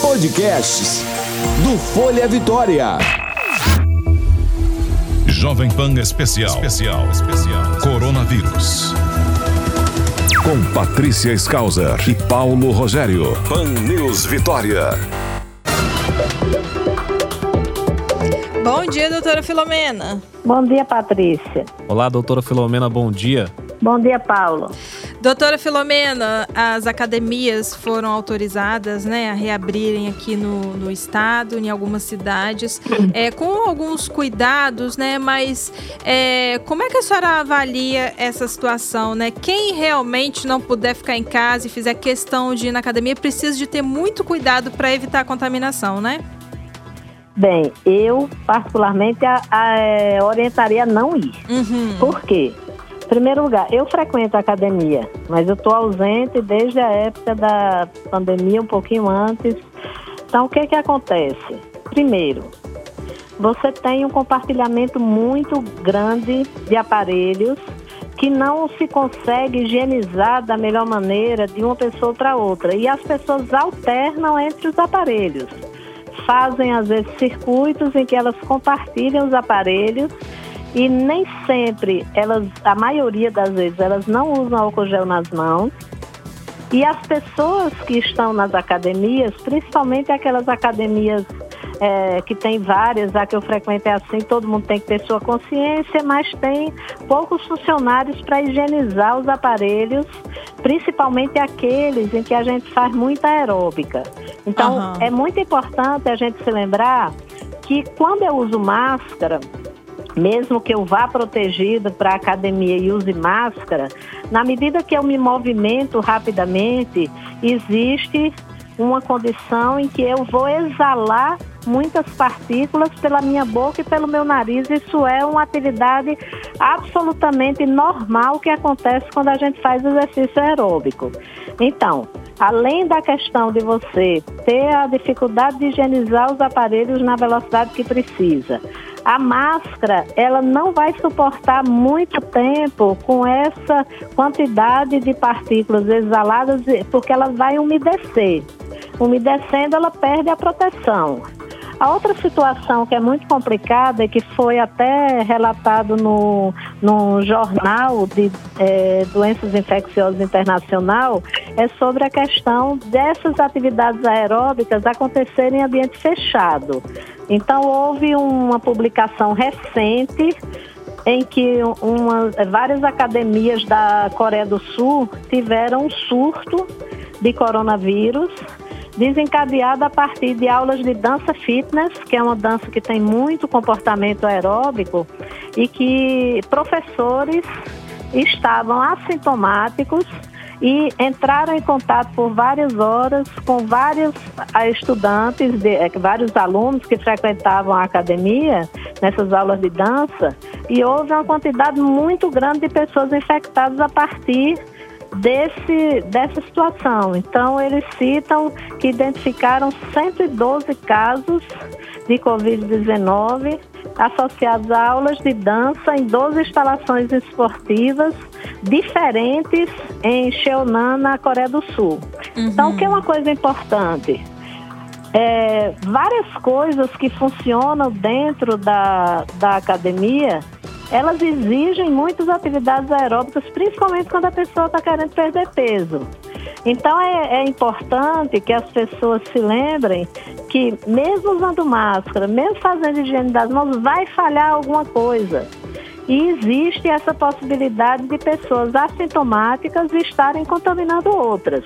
Podcasts do Folha Vitória. Jovem Pan Especial. Especial. Especial. Coronavírus. Com Patrícia Skauser e Paulo Rogério. Pan News Vitória. Bom dia, doutora Filomena. Bom dia, Patrícia. Olá, doutora Filomena, bom dia. Bom dia, Paulo. Doutora Filomena, as academias foram autorizadas né, a reabrirem aqui no, no estado, em algumas cidades, é, com alguns cuidados, né? Mas é, como é que a senhora avalia essa situação, né? Quem realmente não puder ficar em casa e fizer questão de ir na academia precisa de ter muito cuidado para evitar a contaminação, né? Bem, eu particularmente a, a, é, orientaria a não ir. Uhum. Por quê? Primeiro lugar, eu frequento a academia, mas eu estou ausente desde a época da pandemia, um pouquinho antes. Então, o que que acontece? Primeiro, você tem um compartilhamento muito grande de aparelhos que não se consegue higienizar da melhor maneira de uma pessoa para outra. E as pessoas alternam entre os aparelhos. Fazem, às vezes, circuitos em que elas compartilham os aparelhos e nem sempre elas, a maioria das vezes, elas não usam álcool gel nas mãos. E as pessoas que estão nas academias, principalmente aquelas academias é, que tem várias, a que eu frequento é assim, todo mundo tem que ter sua consciência, mas tem poucos funcionários para higienizar os aparelhos, principalmente aqueles em que a gente faz muita aeróbica. Então, Aham. é muito importante a gente se lembrar que quando eu uso máscara, mesmo que eu vá protegido para a academia e use máscara, na medida que eu me movimento rapidamente, existe uma condição em que eu vou exalar muitas partículas pela minha boca e pelo meu nariz. Isso é uma atividade absolutamente normal que acontece quando a gente faz exercício aeróbico. Então, além da questão de você ter a dificuldade de higienizar os aparelhos na velocidade que precisa, a máscara ela não vai suportar muito tempo com essa quantidade de partículas exaladas, porque ela vai umedecer. Umedecendo, ela perde a proteção. A outra situação que é muito complicada e que foi até relatado no, no jornal de eh, doenças infecciosas internacional é sobre a questão dessas atividades aeróbicas acontecerem em ambiente fechado. Então houve uma publicação recente em que uma, várias academias da Coreia do Sul tiveram um surto de coronavírus desencadeado a partir de aulas de dança fitness, que é uma dança que tem muito comportamento aeróbico e que professores estavam assintomáticos e entraram em contato por várias horas com vários ah, estudantes, de, eh, vários alunos que frequentavam a academia nessas aulas de dança e houve uma quantidade muito grande de pessoas infectadas a partir desse, dessa situação. Então, eles citam que identificaram 112 casos de Covid-19 associados a aulas de dança em 12 instalações esportivas diferentes em Cheonan, na Coreia do Sul. Então, o que é uma coisa importante? É, várias coisas que funcionam dentro da, da academia, elas exigem muitas atividades aeróbicas, principalmente quando a pessoa está querendo perder peso. Então é, é importante que as pessoas se lembrem que mesmo usando máscara, mesmo fazendo higiene das mãos, vai falhar alguma coisa. E existe essa possibilidade de pessoas assintomáticas estarem contaminando outras.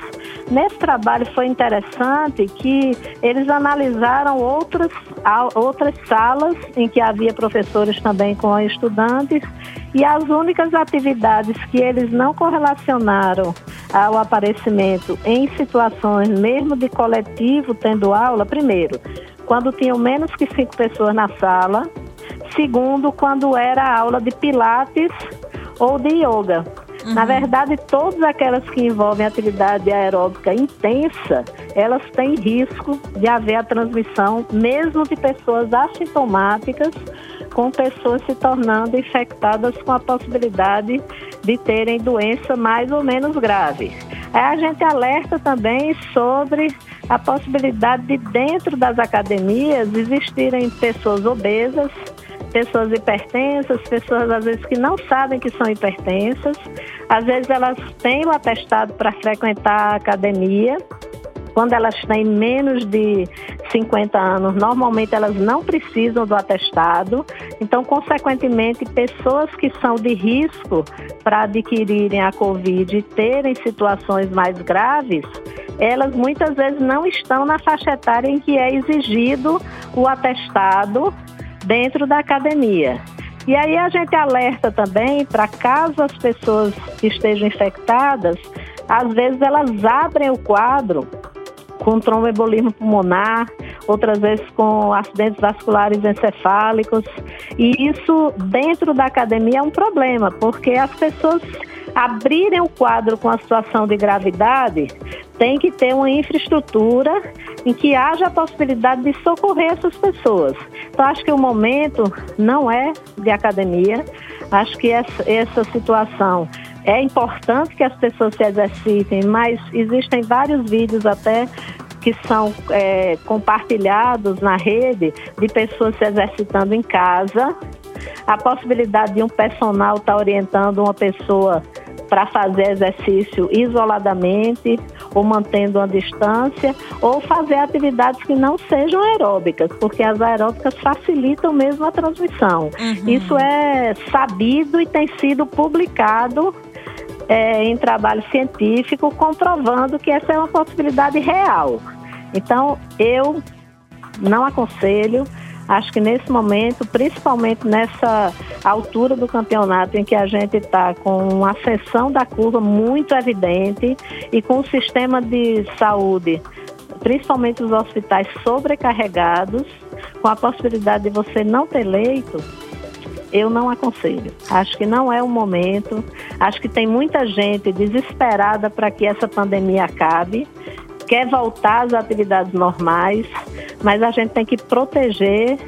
Nesse trabalho foi interessante que eles analisaram outras, outras salas em que havia professores também com estudantes e as únicas atividades que eles não correlacionaram ao aparecimento em situações mesmo de coletivo tendo aula, primeiro, quando tinham menos que cinco pessoas na sala, Segundo, quando era aula de pilates ou de yoga. Na verdade, todas aquelas que envolvem atividade aeróbica intensa, elas têm risco de haver a transmissão, mesmo de pessoas assintomáticas, com pessoas se tornando infectadas com a possibilidade de terem doença mais ou menos grave. Aí a gente alerta também sobre a possibilidade de, dentro das academias, existirem pessoas obesas, pessoas hipertensas, pessoas às vezes que não sabem que são hipertensas, às vezes elas têm o atestado para frequentar a academia, quando elas têm menos de 50 anos, normalmente elas não precisam do atestado. Então, consequentemente, pessoas que são de risco para adquirirem a Covid e terem situações mais graves, elas muitas vezes não estão na faixa etária em que é exigido o atestado dentro da academia. E aí a gente alerta também para caso as pessoas estejam infectadas, às vezes elas abrem o quadro com tromboembolismo pulmonar, outras vezes com acidentes vasculares encefálicos. E isso dentro da academia é um problema, porque as pessoas abrirem o quadro com a situação de gravidade, tem que ter uma infraestrutura em que haja a possibilidade de socorrer essas pessoas. Então, acho que o momento não é de academia, acho que essa, essa situação é importante que as pessoas se exercitem, mas existem vários vídeos até que são é, compartilhados na rede de pessoas se exercitando em casa. A possibilidade de um personal estar tá orientando uma pessoa para fazer exercício isoladamente ou mantendo uma distância, ou fazer atividades que não sejam aeróbicas, porque as aeróbicas facilitam mesmo a transmissão. Uhum. Isso é sabido e tem sido publicado é, em trabalho científico comprovando que essa é uma possibilidade real. Então, eu não aconselho, acho que nesse momento, principalmente nessa altura do campeonato em que a gente está com uma seção da curva muito evidente e com o sistema de saúde, principalmente os hospitais sobrecarregados, com a possibilidade de você não ter leito, eu não aconselho. Acho que não é o momento. Acho que tem muita gente desesperada para que essa pandemia acabe, quer voltar às atividades normais, mas a gente tem que proteger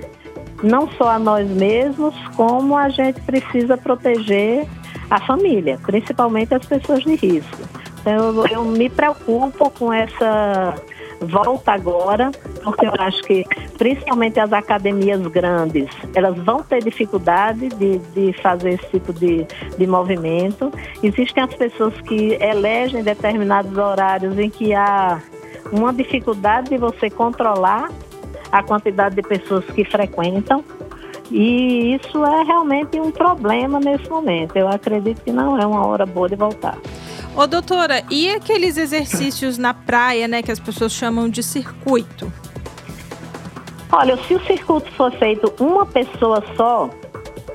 não só a nós mesmos, como a gente precisa proteger a família, principalmente as pessoas de risco. Então, eu, eu me preocupo com essa volta agora, porque eu acho que principalmente as academias grandes, elas vão ter dificuldade de, de fazer esse tipo de, de movimento. Existem as pessoas que elegem determinados horários em que há uma dificuldade de você controlar a quantidade de pessoas que frequentam. E isso é realmente um problema nesse momento. Eu acredito que não é uma hora boa de voltar. Ô, doutora, e aqueles exercícios na praia, né, que as pessoas chamam de circuito? Olha, se o circuito for feito uma pessoa só,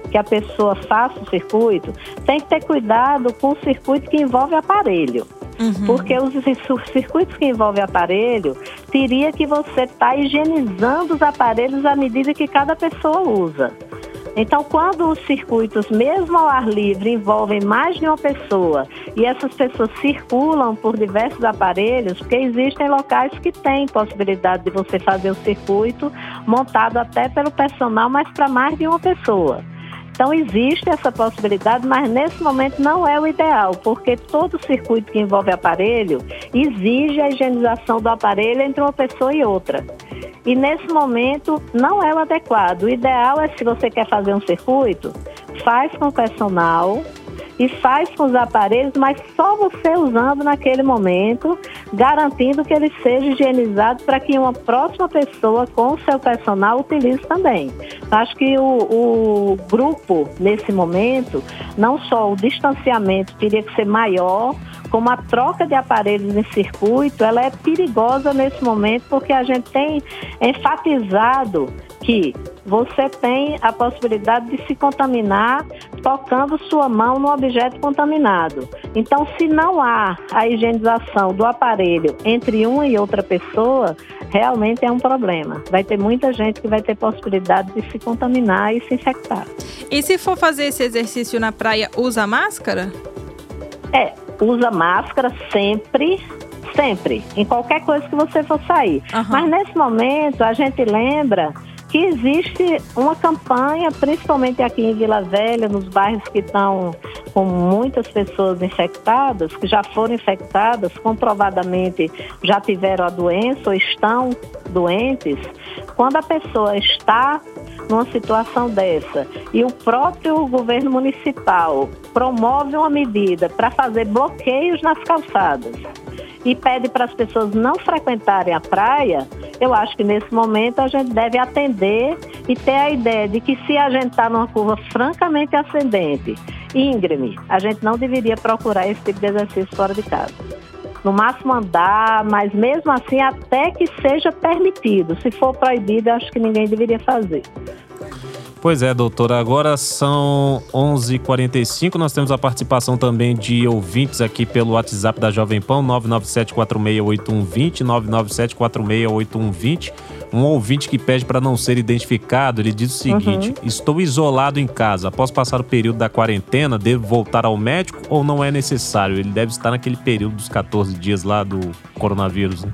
que a pessoa faça o circuito, tem que ter cuidado com o circuito que envolve aparelho. Uhum. Porque os circuitos que envolvem aparelho, teria que você estar tá higienizando os aparelhos à medida que cada pessoa usa. Então, quando os circuitos, mesmo ao ar livre, envolvem mais de uma pessoa e essas pessoas circulam por diversos aparelhos, porque existem locais que têm possibilidade de você fazer o circuito montado até pelo personal, mas para mais de uma pessoa. Então existe essa possibilidade, mas nesse momento não é o ideal, porque todo circuito que envolve aparelho exige a higienização do aparelho entre uma pessoa e outra. E nesse momento não é o adequado. O ideal é se você quer fazer um circuito, faz com o personal, e faz com os aparelhos, mas só você usando naquele momento, garantindo que ele seja higienizado para que uma próxima pessoa com o seu personal utilize também. Acho que o, o grupo, nesse momento, não só o distanciamento teria que ser maior, como a troca de aparelhos em circuito, ela é perigosa nesse momento porque a gente tem enfatizado que você tem a possibilidade de se contaminar tocando sua mão no objeto contaminado. Então, se não há a higienização do aparelho entre uma e outra pessoa, realmente é um problema. Vai ter muita gente que vai ter possibilidade de se contaminar e se infectar. E se for fazer esse exercício na praia, usa máscara? É, usa máscara sempre, sempre, em qualquer coisa que você for sair. Uhum. Mas nesse momento a gente lembra que existe uma campanha, principalmente aqui em Vila Velha, nos bairros que estão com muitas pessoas infectadas, que já foram infectadas, comprovadamente já tiveram a doença ou estão doentes. Quando a pessoa está numa situação dessa e o próprio governo municipal promove uma medida para fazer bloqueios nas calçadas e pede para as pessoas não frequentarem a praia, eu acho que nesse momento a gente deve atender e ter a ideia de que se a gente está numa curva francamente ascendente, íngreme, a gente não deveria procurar esse tipo de exercício fora de casa. No máximo andar, mas mesmo assim até que seja permitido. Se for proibido, acho que ninguém deveria fazer. Pois é, doutora. Agora são 11h45. Nós temos a participação também de ouvintes aqui pelo WhatsApp da Jovem Pão, 997-468120, 997-468120. Um ouvinte que pede para não ser identificado, ele diz o seguinte: uhum. Estou isolado em casa. Após passar o período da quarentena, devo voltar ao médico ou não é necessário? Ele deve estar naquele período dos 14 dias lá do coronavírus, né?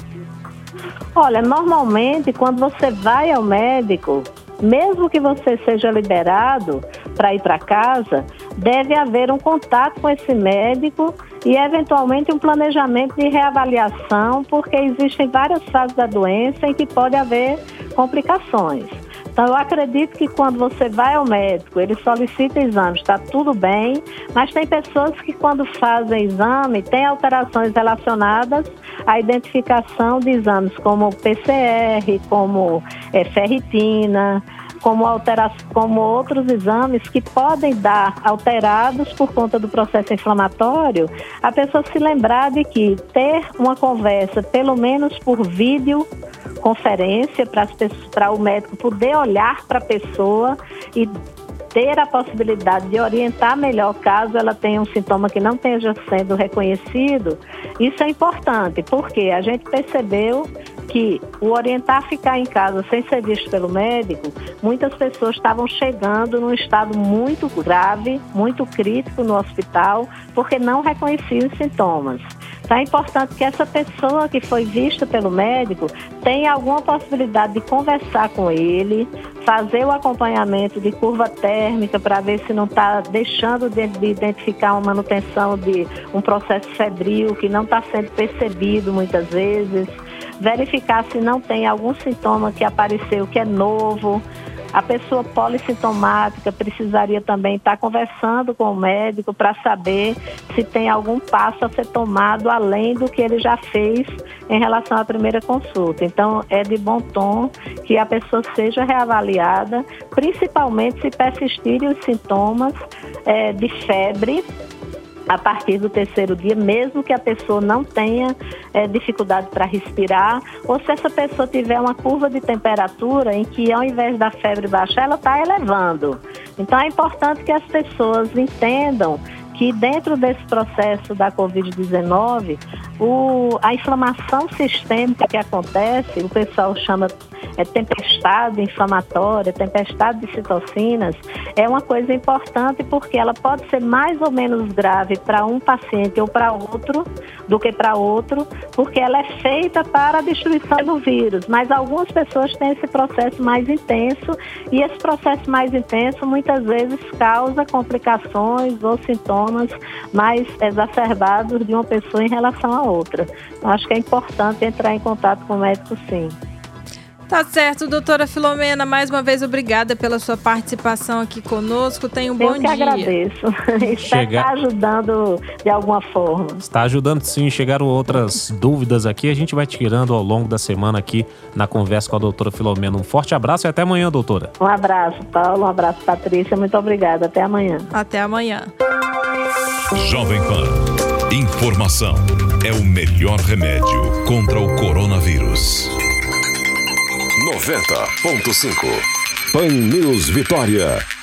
Olha, normalmente quando você vai ao médico, mesmo que você seja liberado para ir para casa, deve haver um contato com esse médico e, eventualmente, um planejamento de reavaliação, porque existem várias fases da doença em que pode haver complicações. Então, eu acredito que quando você vai ao médico, ele solicita exame, está tudo bem, mas tem pessoas que, quando fazem exame, têm alterações relacionadas à identificação de exames como PCR, como é, ferritina, como, altera como outros exames que podem dar alterados por conta do processo inflamatório, a pessoa se lembrar de que ter uma conversa, pelo menos por vídeo, conferência para o médico poder olhar para a pessoa e ter a possibilidade de orientar melhor caso ela tenha um sintoma que não esteja sendo reconhecido, isso é importante, porque a gente percebeu que o orientar ficar em casa sem ser visto pelo médico, muitas pessoas estavam chegando num estado muito grave, muito crítico no hospital, porque não reconheciam os sintomas. Então é importante que essa pessoa que foi vista pelo médico tenha alguma possibilidade de conversar com ele, fazer o acompanhamento de curva térmica para ver se não está deixando de, de, identificar uma manutenção de um processo febril que não está sendo percebido muitas vezes, verificar se não tem algum sintoma que apareceu que é novo, a pessoa polissintomática precisaria também estar conversando com o médico para saber se tem algum passo a ser tomado além do que ele já fez em relação à primeira consulta. Então, é de bom tom que a pessoa seja reavaliada, principalmente se persistirem os sintomas é, de febre a partir do terceiro dia, mesmo que a pessoa não tenha é, dificuldade para respirar, ou se essa pessoa tiver uma curva de temperatura em que, ao invés da febre baixar, ela está elevando. Então, é importante que as pessoas entendam que dentro desse processo da Covid-19, a inflamação sistêmica que acontece, o pessoal chama é, tempestade inflamatória, tempestade de citocinas, é uma coisa importante porque ela pode ser mais ou menos grave para um paciente ou para outro do que para outro, porque ela é feita para a destruição do vírus. Mas algumas pessoas têm esse processo mais intenso e esse processo mais intenso muitas vezes causa complicações ou sintomas mais exacerbados de uma pessoa em relação à outra. Eu acho que é importante entrar em contato com o médico sim. Tá certo, doutora Filomena, mais uma vez obrigada pela sua participação aqui conosco. Tenha um bom dia. Eu que agradeço. Chega... Está ajudando de alguma forma. Está ajudando sim. Chegaram outras dúvidas aqui. A gente vai tirando ao longo da semana aqui na conversa com a doutora Filomena. Um forte abraço e até amanhã, doutora. Um abraço, Paulo. Um abraço, Patrícia. Muito obrigada. Até amanhã. Até amanhã. Jovem Pan. Informação é o melhor remédio contra o coronavírus. 90.5 Pan News Vitória.